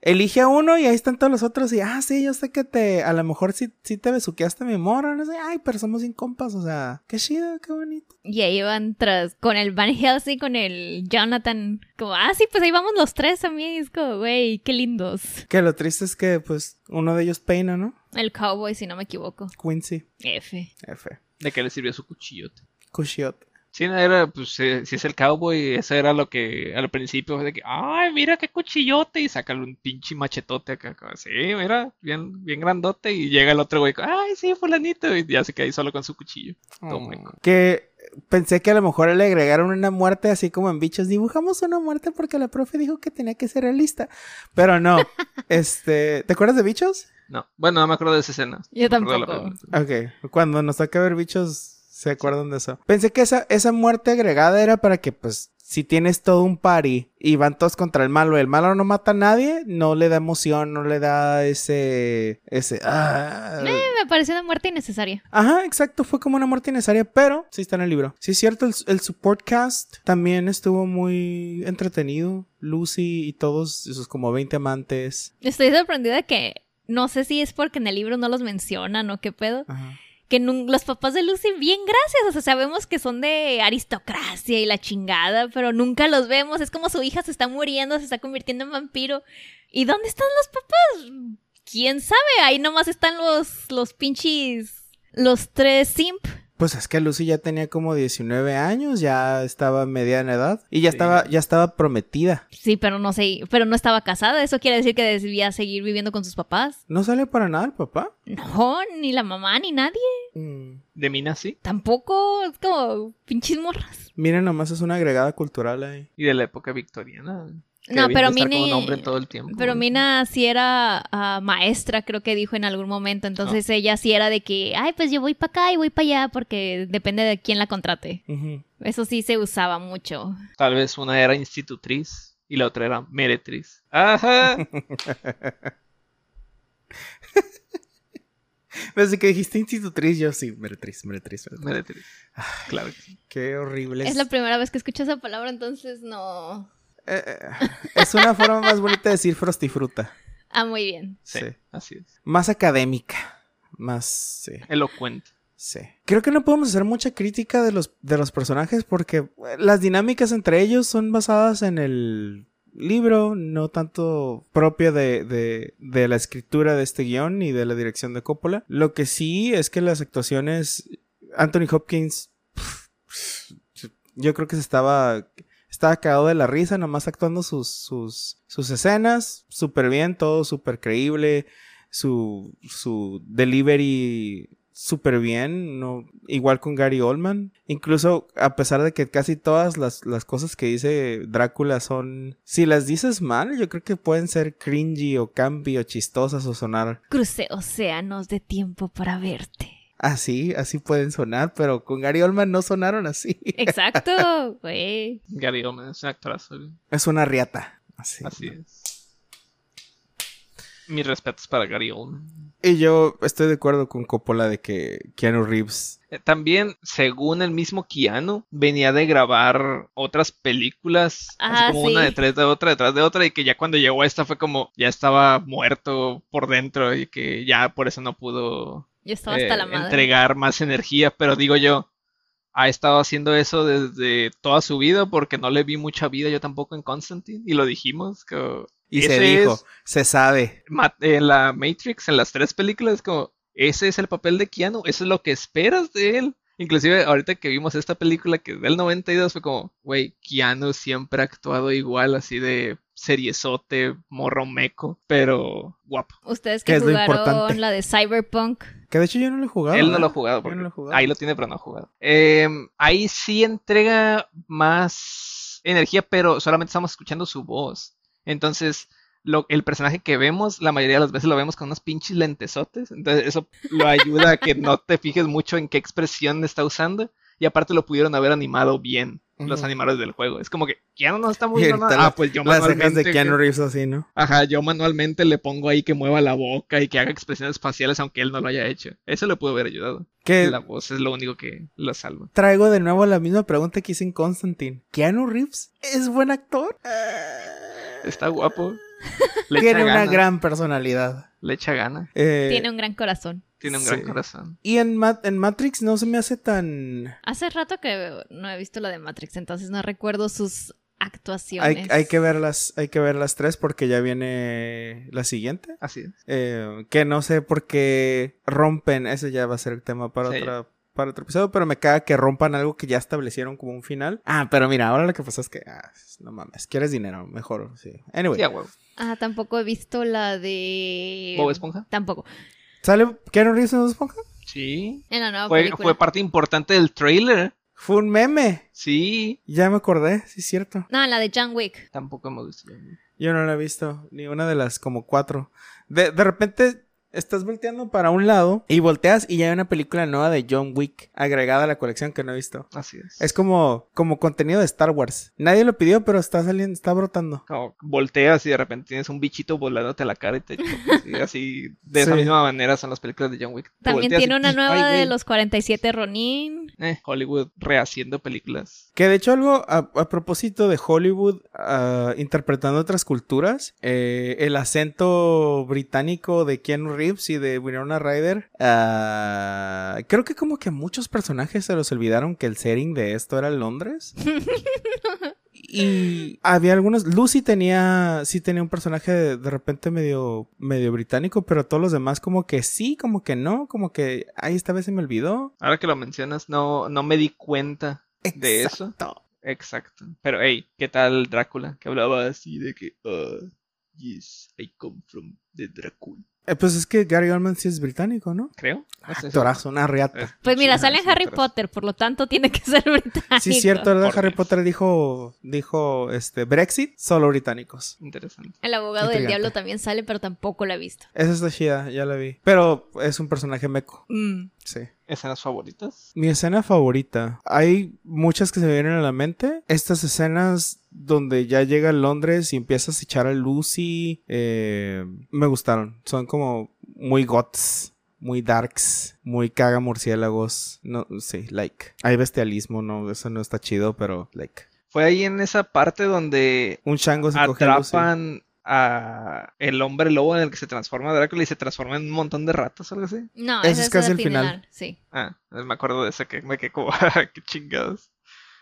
Speaker 1: elige a uno y ahí están todos los otros y, ah, sí, yo sé que te, a lo mejor sí, sí te besuqueaste mi morra, no sé, ay, pero somos sin compas, o sea, qué chido, qué bonito.
Speaker 2: Y ahí van tras, con el Van Helsing, con el Jonathan, como, ah, sí, pues ahí vamos los tres también. Y es como, güey, qué lindos.
Speaker 1: Que lo triste es que, pues, uno de ellos peina, ¿no?
Speaker 2: El cowboy, si no me equivoco.
Speaker 1: Quincy,
Speaker 2: F.
Speaker 1: F.
Speaker 3: ¿De qué le sirvió su cuchillote?
Speaker 1: Cushiot.
Speaker 3: Sí, no, era, pues, eh, si es el cowboy, eso era lo que al principio fue de que, ay, mira qué cuchillote, y saca un pinche machetote acá, como, sí, mira, bien, bien grandote, y llega el otro güey, ay, sí, fulanito, y ya se queda ahí solo con su cuchillo. Todo meco.
Speaker 1: Que pensé que a lo mejor le agregaron una muerte así como en bichos. Dibujamos una muerte porque la profe dijo que tenía que ser realista. Pero no. [LAUGHS] este, ¿te acuerdas de bichos?
Speaker 3: No, bueno, no me acuerdo de esa escena.
Speaker 2: Yo
Speaker 3: Me acuerdo de la
Speaker 2: tampoco.
Speaker 3: película.
Speaker 1: Ok, cuando nos toca ver bichos, se acuerdan de eso. Pensé que esa, esa muerte agregada era para que, pues, si tienes todo un party y van todos contra el malo, el malo no mata a nadie, no le da emoción, no le da ese ese ah.
Speaker 2: Eh, me pareció una muerte innecesaria.
Speaker 1: Ajá, exacto, fue como una muerte innecesaria, pero sí está en el libro. Sí es cierto, el, el support cast también estuvo muy entretenido. Lucy y todos sus como 20 amantes.
Speaker 2: Estoy sorprendida que no sé si es porque en el libro no los mencionan o qué pedo.
Speaker 1: Ajá.
Speaker 2: Que los papás de Lucy, bien gracias. O sea, sabemos que son de aristocracia y la chingada, pero nunca los vemos. Es como su hija se está muriendo, se está convirtiendo en vampiro. ¿Y dónde están los papás? ¿Quién sabe? Ahí nomás están los, los pinches. Los tres simp.
Speaker 1: Pues es que Lucy ya tenía como 19 años, ya estaba mediana edad y ya
Speaker 3: Sí.
Speaker 1: estaba ya estaba prometida.
Speaker 2: Sí, pero no sé, pero no estaba casada. Eso quiere decir que debía seguir viviendo con sus papás.
Speaker 1: No sale para nada el papá.
Speaker 2: No, ni la mamá ni nadie.
Speaker 1: Mm.
Speaker 3: De Mina sí.
Speaker 2: Tampoco. Es como pinches morras.
Speaker 1: Miren, nomás es una agregada cultural ahí.
Speaker 3: Y de la época victoriana.
Speaker 2: No, pero
Speaker 3: todo el tiempo.
Speaker 2: Pero Mina sí era ah, maestra, creo que dijo en algún momento. Entonces ella sí era de que, ay, pues yo voy para acá y voy para allá porque depende de quién la contrate. Eso sí se usaba mucho.
Speaker 3: Tal vez una era institutriz y la otra era meretriz. Ajá. [LAUGHS]
Speaker 1: Desde que dijiste institutriz, yo sí, meretriz, meretriz, meretriz.
Speaker 3: meretriz. Claro que sí.
Speaker 1: Qué horrible.
Speaker 2: Es la primera vez que escucho esa palabra, entonces no.
Speaker 1: Eh, eh, es una forma más bonita de decir frostifruta.
Speaker 2: Ah, muy bien.
Speaker 3: Sí,
Speaker 1: Sí.
Speaker 3: así es.
Speaker 1: Más académica. Más, sí.
Speaker 3: Elocuente.
Speaker 1: Sí. Creo que no podemos hacer mucha crítica de los, de los personajes porque eh, las dinámicas entre ellos son basadas en el libro, no tanto propia de, de, de la escritura de este guion ni de la dirección de Coppola. Lo que sí es que las actuaciones, Anthony Hopkins, yo creo que se estaba, estaba cagado de la risa, nomás actuando sus, sus, sus escenas, súper bien, todo súper creíble, su, su delivery súper bien, no, igual con Gary Oldman. Incluso a pesar de que casi todas las, las cosas que dice Drácula son, si las dices mal, yo creo que pueden ser cringy o campy o chistosas o sonar
Speaker 2: Crucé océanos de tiempo para verte.
Speaker 1: Así, así pueden sonar, pero con Gary Oldman no sonaron así.
Speaker 2: Exacto, [LAUGHS] güey.
Speaker 3: Gary Oldman es un actorazo. güey.
Speaker 1: Es una riata. Así.
Speaker 3: Así es. Mis respetos para Gary Oldman.
Speaker 1: Y yo estoy de acuerdo con Coppola de que Keanu Reeves
Speaker 3: Eh, También, según el mismo Keanu, venía de grabar otras películas,
Speaker 2: Ah,
Speaker 3: así como
Speaker 2: sí.
Speaker 3: una detrás de otra, detrás de otra, y que ya cuando llegó a esta fue como, ya estaba muerto por dentro y que ya por eso no pudo
Speaker 2: Yo estaba hasta
Speaker 3: eh,
Speaker 2: la madre.
Speaker 3: entregar más energía, pero digo yo, ha estado haciendo eso desde toda su vida porque no le vi mucha vida yo tampoco en Constantine, y lo dijimos, que
Speaker 1: y se dijo,
Speaker 3: es-
Speaker 1: se sabe.
Speaker 3: En la Matrix, en las tres películas, como ese es el papel de Keanu, eso es lo que esperas de él. Inclusive ahorita que vimos esta película que es del 92 fue como, güey, Keanu siempre ha actuado igual, así de seriezote, morro meco, pero guapo.
Speaker 2: Ustedes
Speaker 1: ¿Qué
Speaker 2: que
Speaker 1: es lo
Speaker 2: jugaron la de Cyberpunk.
Speaker 1: Que de hecho yo no lo he jugado.
Speaker 3: Él no
Speaker 1: ¿eh?
Speaker 3: lo ha jugado, porque
Speaker 1: no lo he jugado.
Speaker 3: ahí lo tiene, pero no ha jugado. Eh, ahí sí entrega más energía, pero solamente estamos escuchando su voz. Entonces, lo, el personaje que vemos, la mayoría de las veces lo vemos con unos pinches lentesotes. Entonces, eso lo ayuda a que no te fijes mucho en qué expresión está usando. Y aparte lo pudieron haber animado bien los animadores del juego. Es como que Keanu no está
Speaker 1: ahorita
Speaker 3: nada.
Speaker 1: la-
Speaker 3: Ah, pues yo manualmente
Speaker 1: de Keanu Reeves así, ¿no?
Speaker 3: Ajá, yo manualmente le pongo ahí que mueva la boca y que haga expresiones faciales aunque él no lo haya hecho. Eso le pudo haber ayudado.
Speaker 1: Que
Speaker 3: La voz es lo único que lo salva.
Speaker 1: traigo de nuevo la misma pregunta que hice en Constantine. ¿Keanu Reeves es buen actor? [LAUGHS]
Speaker 3: Está guapo. Le
Speaker 1: Tiene
Speaker 3: echa
Speaker 1: una gran personalidad.
Speaker 3: Le echa gana.
Speaker 1: Eh,
Speaker 2: Tiene un gran corazón.
Speaker 3: Tiene un
Speaker 1: sí.
Speaker 3: gran corazón.
Speaker 1: Y en, Ma- en Matrix no se me hace tan...
Speaker 2: Hace rato que no he visto la de Matrix, entonces no recuerdo sus
Speaker 1: Hay,
Speaker 2: actuaciones.
Speaker 1: hay que ver las, hay que ver las tres porque ya viene la siguiente.
Speaker 3: Así es.
Speaker 1: Eh, que no sé por qué rompen. Ese ya va a ser el tema para
Speaker 3: Sí.
Speaker 1: otra. Para otro episodio, pero me caga que rompan algo que ya establecieron como un final. Ah, pero mira, ahora lo que pasa es que. ah, no mames, quieres dinero, mejor, sí. Anyway,
Speaker 3: Ya, huevo.
Speaker 2: Ah, tampoco he visto la de...
Speaker 3: ¿Bob Esponja?
Speaker 2: Tampoco.
Speaker 1: ¿Sale Keanu Reeves en Bob Esponja?
Speaker 3: Sí.
Speaker 2: En la nueva
Speaker 3: Fue,
Speaker 2: película.
Speaker 3: fue parte importante del trailer.
Speaker 1: Fue un meme.
Speaker 3: Sí.
Speaker 1: Ya me acordé, sí es cierto.
Speaker 2: No, la de John Wick.
Speaker 3: Tampoco me gusta.
Speaker 1: Yo no la he visto, ni una de las como cuatro. De, de repente estás volteando para un lado y volteas y ya hay una película nueva de John Wick agregada a la colección que no he visto.
Speaker 3: Así es.
Speaker 1: Es como, como contenido de Star Wars. Nadie lo pidió, pero está saliendo, está brotando.
Speaker 3: Como volteas y de repente tienes un bichito volándote a la cara y te y así, de esa
Speaker 1: Sí.
Speaker 3: misma manera son las películas de John Wick.
Speaker 2: También
Speaker 3: volteas
Speaker 2: tiene
Speaker 3: y,
Speaker 2: una
Speaker 3: ¡ay,
Speaker 2: nueva de los 47 Ronin.
Speaker 3: Eh, Hollywood rehaciendo películas.
Speaker 1: Que de hecho algo a, a propósito de Hollywood ah, interpretando otras culturas, eh, el acento británico de Keanu Reeves y de Winona Ryder, ah, creo que como que a muchos personajes se los olvidaron que el setting de esto era Londres. [LAUGHS] Y había algunos. Lucy tenía. Sí tenía un personaje de, de repente medio. medio británico. Pero todos los demás, como que sí, como que no. Como que. Ay, esta vez se me olvidó.
Speaker 3: Ahora que lo mencionas, no, no me di cuenta de eso.
Speaker 1: Exacto.
Speaker 3: Exacto. Pero, hey, ¿qué tal Drácula? Que hablaba así de que, uh, yes, I come from the Drácula.
Speaker 1: Eh, pues es que Gary Oldman sí es británico, ¿no?
Speaker 3: Creo.
Speaker 1: Actorazo, una reata.
Speaker 2: Pues mira, sale en Harry Potter, por lo tanto tiene que ser [LAUGHS] británico.
Speaker 1: Sí, cierto, ¿verdad? Harry
Speaker 3: Dios.
Speaker 1: Potter dijo. Dijo. Este. Brexit, solo británicos.
Speaker 3: Interesante.
Speaker 2: El abogado del diablo también sale, pero tampoco lo he visto.
Speaker 1: Esa está chida, ya la vi. Pero es un personaje meco.
Speaker 2: Mm.
Speaker 1: Sí.
Speaker 3: ¿Escenas favoritas?
Speaker 1: Mi escena favorita. Hay muchas que se me vienen a la mente. Estas escenas donde ya llega a Londres y empiezas a echar a Lucy. eh, me gustaron. Son como muy gots. Muy darks, muy caga murciélagos. No, sí, like. Hay bestialismo, no, eso no está chido, pero like.
Speaker 3: Fue ahí en esa parte donde
Speaker 1: Un chango se coge a Lucy.
Speaker 3: atrapan a el hombre lobo en el que se transforma Drácula y se transforma en un montón de ratas o algo así.
Speaker 2: No,
Speaker 1: es
Speaker 2: es
Speaker 1: casi
Speaker 2: el
Speaker 1: el final.
Speaker 2: final. Sí.
Speaker 3: Ah, me acuerdo de ese que me quedé como, [LAUGHS] qué chingados.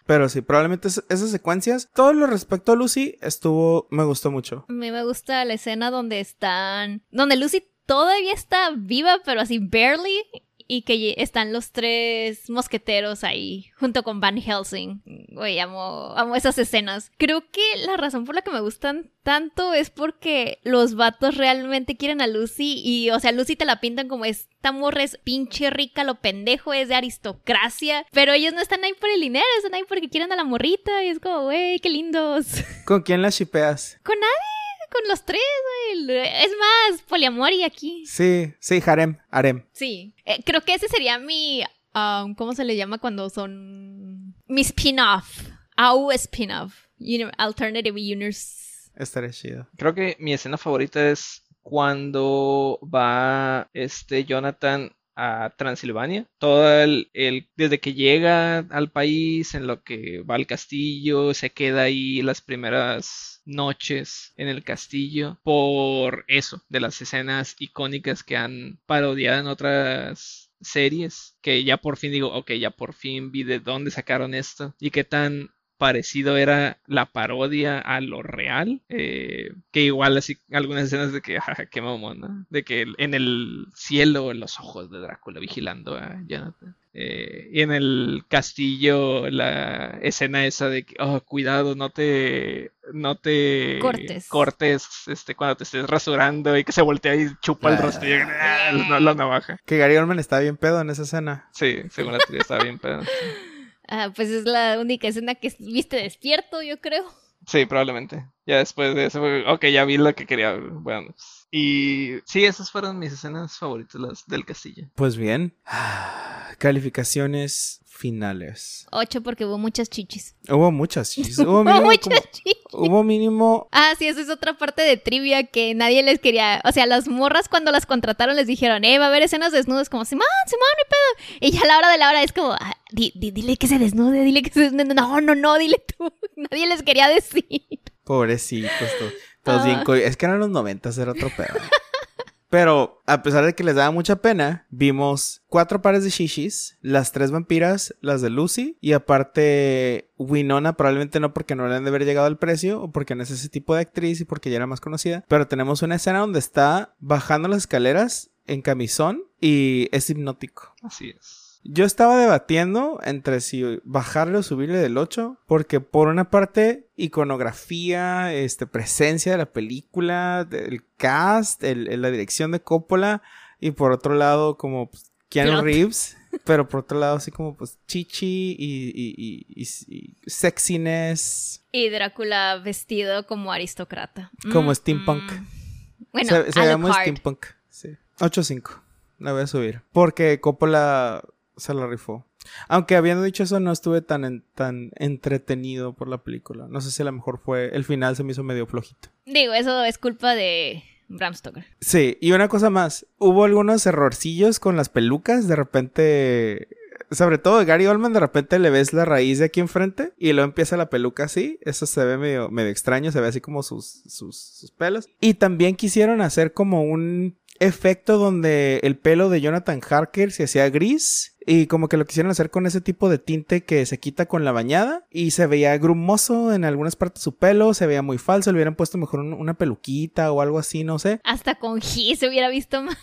Speaker 1: Pero sí, probablemente es- esas secuencias. Todo lo respecto a Lucy estuvo. Me gustó mucho.
Speaker 2: A mí me gusta la escena donde están. Donde Lucy todavía está viva, pero así barely. Y que están los tres mosqueteros ahí, junto con Van Helsing. Güey, amo, amo esas escenas. Creo que la razón por la que me gustan tanto es porque los vatos realmente quieren a Lucy. Y, o sea, Lucy te la pintan como esta morra es pinche rica, lo pendejo es de aristocracia. Pero ellos no están ahí por el dinero, están ahí porque quieren a la morrita. Y es como, güey, qué lindos.
Speaker 1: ¿Con quién la shipeas?
Speaker 2: Con nadie, con los tres, güey. Es más, poliamor y aquí.
Speaker 1: Sí, sí, harem, harem.
Speaker 2: Sí. Eh, creo que ese sería mi. um, ¿Cómo se le llama cuando son. Mi spin-off. AU spin-off. Alternative Universe.
Speaker 1: Estaría chido.
Speaker 3: Creo que mi escena favorita es cuando va este Jonathan a Transilvania. Todo el, el- desde que llega al país, en lo que va al castillo, se queda ahí las primeras noches en el castillo por eso, de las escenas icónicas que han parodiado en otras series, que ya por fin digo, ok, ya por fin vi de dónde sacaron esto y qué tan parecido era la parodia a lo real. eh, que igual así algunas escenas de que, [LAUGHS] jaja, qué mamón, ¿no? De que en el cielo los ojos de Drácula vigilando a Jonathan. Eh, y en el castillo la escena esa de que, oh, cuidado, no te, no te
Speaker 2: Cortes.
Speaker 3: cortes, este, cuando te estés rasurando y que se voltea y chupa el
Speaker 1: Ah.
Speaker 3: rostro y ah, la, la navaja.
Speaker 1: Que Gary Oldman está bien pedo en esa escena.
Speaker 3: Sí, según la teoría estaba bien pedo.
Speaker 2: Ah, pues es la única escena que viste despierto, yo creo.
Speaker 3: Sí, probablemente. Ya después de eso, fue, ok, ya vi lo que quería. Bueno, y sí, esas fueron mis escenas favoritas, las del castillo.
Speaker 1: Pues bien. Calificaciones finales.
Speaker 2: Ocho porque hubo muchas chichis.
Speaker 1: Hubo muchas. [LAUGHS] chichis. Hubo
Speaker 2: Hubo
Speaker 1: mínimo,
Speaker 2: muchas
Speaker 1: como-
Speaker 2: chichis.
Speaker 1: hubo mínimo
Speaker 2: Ah, sí, esa es otra parte de trivia que nadie les quería. O sea, las morras cuando las contrataron les dijeron, eh, va a haber escenas desnudas, como, Simón, Simón, hay pedo. Y ya a la hora de la hora es como, "Ah, di- di- dile que se desnude, dile que se desnude. No, no, no, dile tú. [LAUGHS] Nadie les quería decir.
Speaker 1: Pobrecitos, to- todos
Speaker 2: Ah.
Speaker 1: bien co- Es que eran los noventas, era otro pedo. [LAUGHS] Pero, a pesar de que les daba mucha pena, vimos cuatro pares de shishis, las tres vampiras, las de Lucy, y aparte Winona, probablemente no porque no le han de haber llegado al precio, o porque no es ese tipo de actriz y porque ya era más conocida, pero tenemos una escena donde está bajando las escaleras en camisón y es hipnótico.
Speaker 3: Así es.
Speaker 1: Yo estaba debatiendo entre si bajarle o subirle del 8, porque por una parte, iconografía, este, presencia de la película, el cast, el- el- la dirección de Coppola, y por otro lado, como pues, Keanu
Speaker 2: Plot.
Speaker 1: Reeves, [LAUGHS] pero por otro lado, así como pues chichi y, y- y- sexiness,
Speaker 2: Y Drácula vestido como aristócrata.
Speaker 1: como
Speaker 2: Mm,
Speaker 1: steampunk.
Speaker 2: mm. Bueno,
Speaker 1: se, se llama steampunk. Sí. 8.5. La voy a subir. Porque Coppola se la rifó. Aunque habiendo dicho eso, no estuve tan, en- tan entretenido por la película. No sé si a lo mejor fue. El final se me hizo medio flojito.
Speaker 2: Digo, eso es culpa de Bram Stoker.
Speaker 1: Sí, y una cosa más. Hubo algunos errorcillos con las pelucas. De repente. Sobre todo Gary Oldman, de repente le ves la raíz de aquí enfrente y luego empieza la peluca así. Eso se ve medio, medio extraño, se ve así como sus, sus, sus pelos. Y también quisieron hacer como un efecto donde el pelo de Jonathan Harker se hacía gris y como que lo quisieron hacer con ese tipo de tinte que se quita con la bañada y se veía grumoso en algunas partes de su pelo, se veía muy falso, le hubieran puesto mejor un- una peluquita o algo así, no sé.
Speaker 2: Hasta con G se hubiera visto más.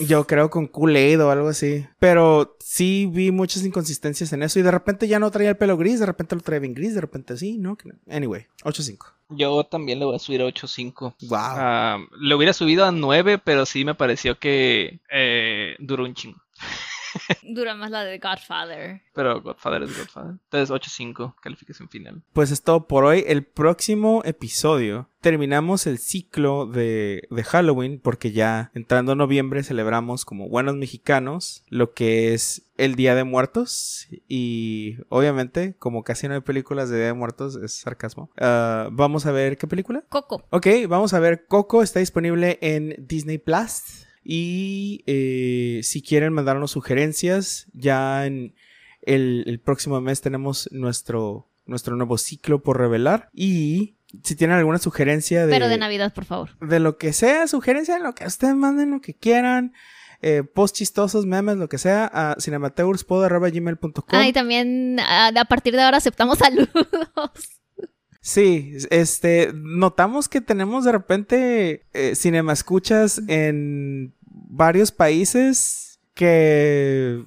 Speaker 1: Yo creo con Kool-Aid o algo así. Pero sí vi muchas inconsistencias en eso. Y de repente ya no traía el pelo gris, de repente lo traía bien gris, de repente sí, no. Anyway, 8.5.
Speaker 3: Yo también le voy a subir a 8.5.
Speaker 1: Wow.
Speaker 3: Ah, le hubiera subido a 9, pero sí me pareció que eh, duró un chingo.
Speaker 2: Dura más la de Godfather.
Speaker 3: Pero Godfather es Godfather. Entonces 8.5, calificación final.
Speaker 1: Pues es todo por hoy. El próximo episodio terminamos el ciclo de, de Halloween porque ya entrando noviembre celebramos como buenos mexicanos lo que es el Día de Muertos y obviamente como casi no hay películas de Día de Muertos es sarcasmo. Ah, vamos a ver qué película.
Speaker 2: Coco.
Speaker 1: Ok, vamos a ver. Coco está disponible en Disney Plus. Y eh, si quieren mandarnos sugerencias, ya en el, el próximo mes tenemos nuestro, nuestro nuevo ciclo por revelar. Y si tienen alguna sugerencia de,
Speaker 2: Pero de Navidad, por favor.
Speaker 1: de lo que sea, sugerencia de lo que ustedes manden, lo que quieran. Eh, post chistosos, memes, lo que sea, a cinemateurspod.gmail.com.
Speaker 2: Ah, y también ah, a partir de ahora aceptamos [LAUGHS] saludos.
Speaker 1: Sí, este, notamos que tenemos de repente eh, cinema escuchas en varios países que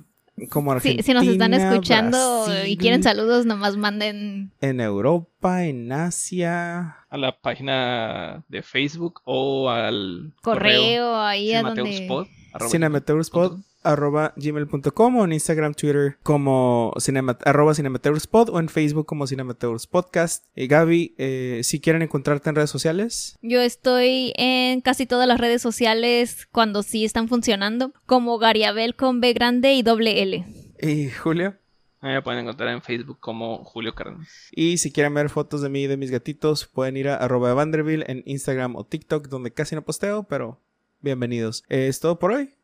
Speaker 1: como Argentina,
Speaker 2: si nos están escuchando y quieren saludos, nomás manden.
Speaker 1: en Europa, en Asia.
Speaker 3: A la página de Facebook o al
Speaker 2: Correo ahí a donde.
Speaker 3: gmail.com.
Speaker 1: arroba gmail.com o en Instagram, Twitter como cinema, arroba cinemateurspod o en Facebook como cinemateurspodcast. Y Gaby, eh, si quieren encontrarte en redes sociales,
Speaker 2: Yo estoy en casi todas las redes sociales cuando sí están funcionando, como Gariabel con B grande y doble L.
Speaker 1: y Julio.
Speaker 3: Me pueden encontrar en Facebook como Julio Cárdenas.
Speaker 1: Y si quieren ver fotos de mí y de mis gatitos, pueden ir a arroba Vanderbilt en Instagram o TikTok, donde casi no posteo, pero bienvenidos. Eh, es todo por hoy.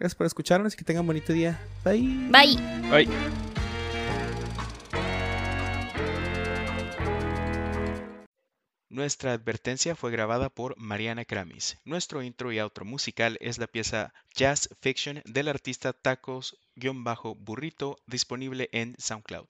Speaker 1: Gracias por escucharnos y que tengan bonito día. Bye.
Speaker 2: Bye.
Speaker 3: Bye.
Speaker 1: Nuestra advertencia fue grabada por Mariana Kramis. Nuestro intro y outro musical es la pieza Jazz Fiction del artista Tacos-Burrito disponible en SoundCloud.